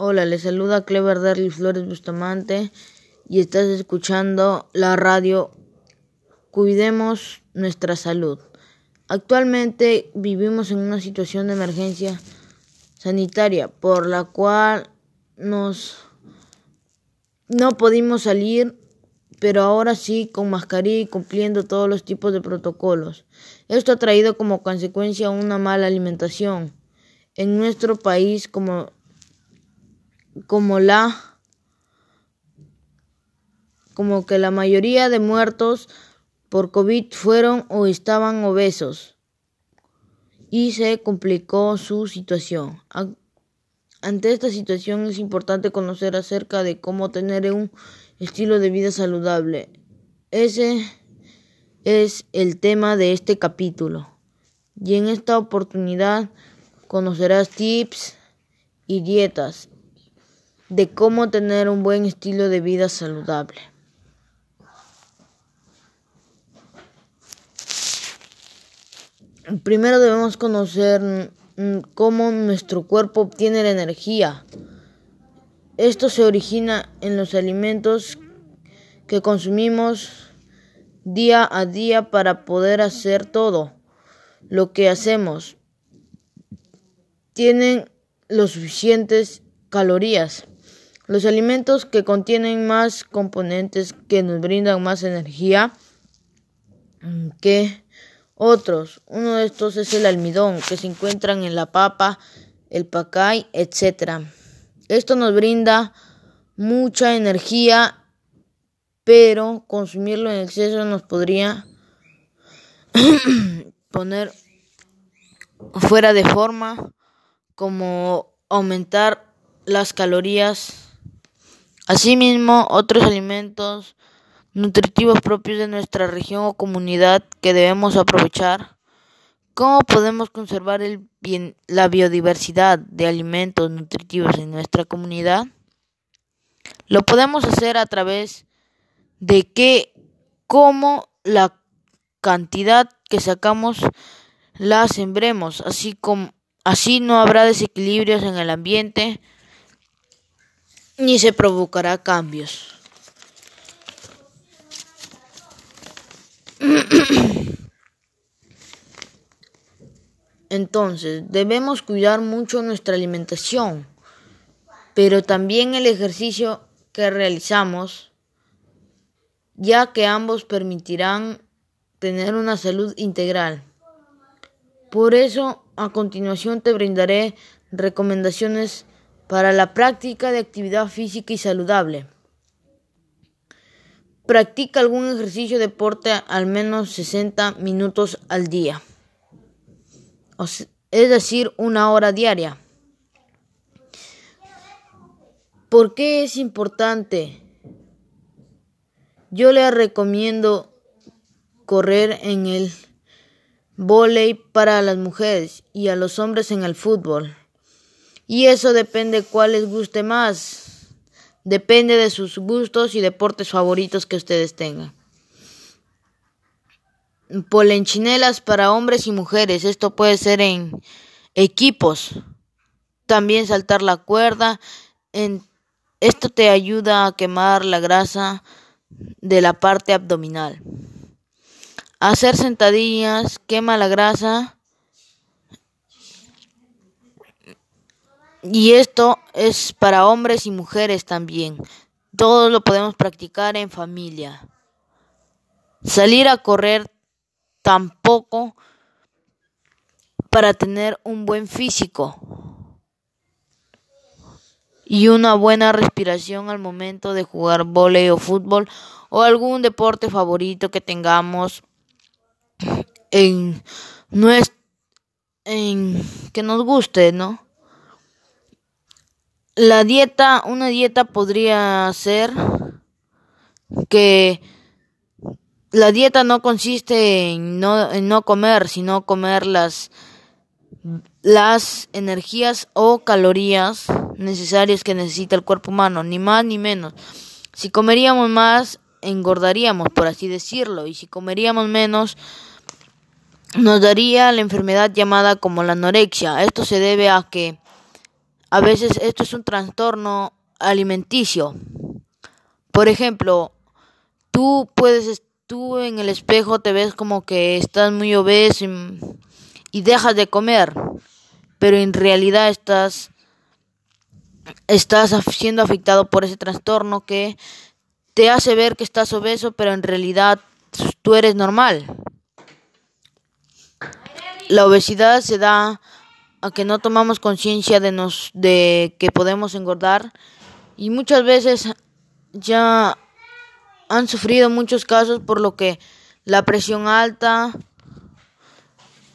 Hola, les saluda Clever Darly Flores Bustamante y estás escuchando la radio Cuidemos nuestra salud. Actualmente vivimos en una situación de emergencia sanitaria por la cual nos no pudimos salir, pero ahora sí con mascarilla y cumpliendo todos los tipos de protocolos. Esto ha traído como consecuencia una mala alimentación en nuestro país como como la como que la mayoría de muertos por COVID fueron o estaban obesos y se complicó su situación. Ante esta situación es importante conocer acerca de cómo tener un estilo de vida saludable. Ese es el tema de este capítulo. Y en esta oportunidad conocerás tips y dietas de cómo tener un buen estilo de vida saludable. Primero debemos conocer mm, cómo nuestro cuerpo obtiene la energía. Esto se origina en los alimentos que consumimos día a día para poder hacer todo lo que hacemos. Tienen los suficientes calorías. Los alimentos que contienen más componentes que nos brindan más energía que otros. Uno de estos es el almidón, que se encuentran en la papa, el pacay, etc. Esto nos brinda mucha energía, pero consumirlo en exceso nos podría poner fuera de forma, como aumentar las calorías Asimismo, otros alimentos nutritivos propios de nuestra región o comunidad que debemos aprovechar. ¿Cómo podemos conservar el la biodiversidad de alimentos nutritivos en nuestra comunidad? Lo podemos hacer a través de que, como la cantidad que sacamos la sembremos, así como así no habrá desequilibrios en el ambiente ni se provocará cambios. Entonces, debemos cuidar mucho nuestra alimentación, pero también el ejercicio que realizamos, ya que ambos permitirán tener una salud integral. Por eso, a continuación te brindaré recomendaciones para la práctica de actividad física y saludable. Practica algún ejercicio de deporte al menos 60 minutos al día, es decir, una hora diaria. ¿Por qué es importante? Yo le recomiendo correr en el volei para las mujeres y a los hombres en el fútbol. Y eso depende cuál les guste más. Depende de sus gustos y deportes favoritos que ustedes tengan. Polenchinelas para hombres y mujeres. Esto puede ser en equipos. También saltar la cuerda. Esto te ayuda a quemar la grasa de la parte abdominal. Hacer sentadillas quema la grasa Y esto es para hombres y mujeres también. Todos lo podemos practicar en familia. Salir a correr tampoco para tener un buen físico y una buena respiración al momento de jugar volei o fútbol o algún deporte favorito que tengamos en, en que nos guste, ¿no? La dieta, una dieta podría ser que la dieta no consiste en no, en no comer, sino comer las, las energías o calorías necesarias que necesita el cuerpo humano, ni más ni menos. Si comeríamos más, engordaríamos, por así decirlo, y si comeríamos menos, nos daría la enfermedad llamada como la anorexia. Esto se debe a que a veces esto es un trastorno alimenticio. Por ejemplo, tú puedes, tú en el espejo te ves como que estás muy obeso y, y dejas de comer, pero en realidad estás estás siendo afectado por ese trastorno que te hace ver que estás obeso, pero en realidad tú eres normal. La obesidad se da a que no tomamos conciencia de nos de que podemos engordar y muchas veces ya han sufrido muchos casos por lo que la presión alta,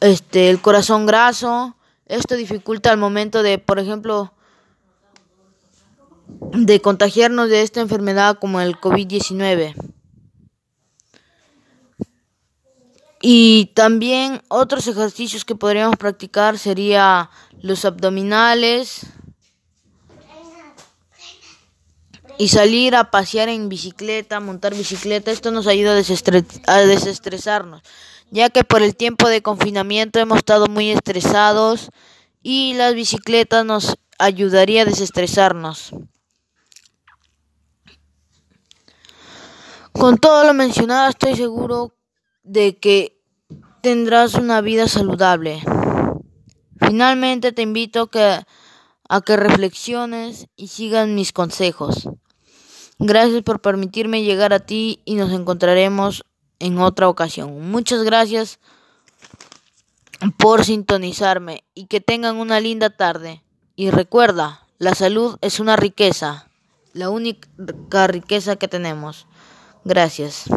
este el corazón graso, esto dificulta al momento de, por ejemplo, de contagiarnos de esta enfermedad como el COVID-19. Y también otros ejercicios que podríamos practicar sería los abdominales y salir a pasear en bicicleta, montar bicicleta. Esto nos ayuda a, a desestresarnos, ya que por el tiempo de confinamiento hemos estado muy estresados y las bicicletas nos ayudaría a desestresarnos. Con todo lo mencionado estoy seguro de que tendrás una vida saludable. Finalmente te invito a que reflexiones y sigas mis consejos. Gracias por permitirme llegar a ti y nos encontraremos en otra ocasión. Muchas gracias por sintonizarme y que tengan una linda tarde. Y recuerda, la salud es una riqueza, la única riqueza que tenemos. Gracias.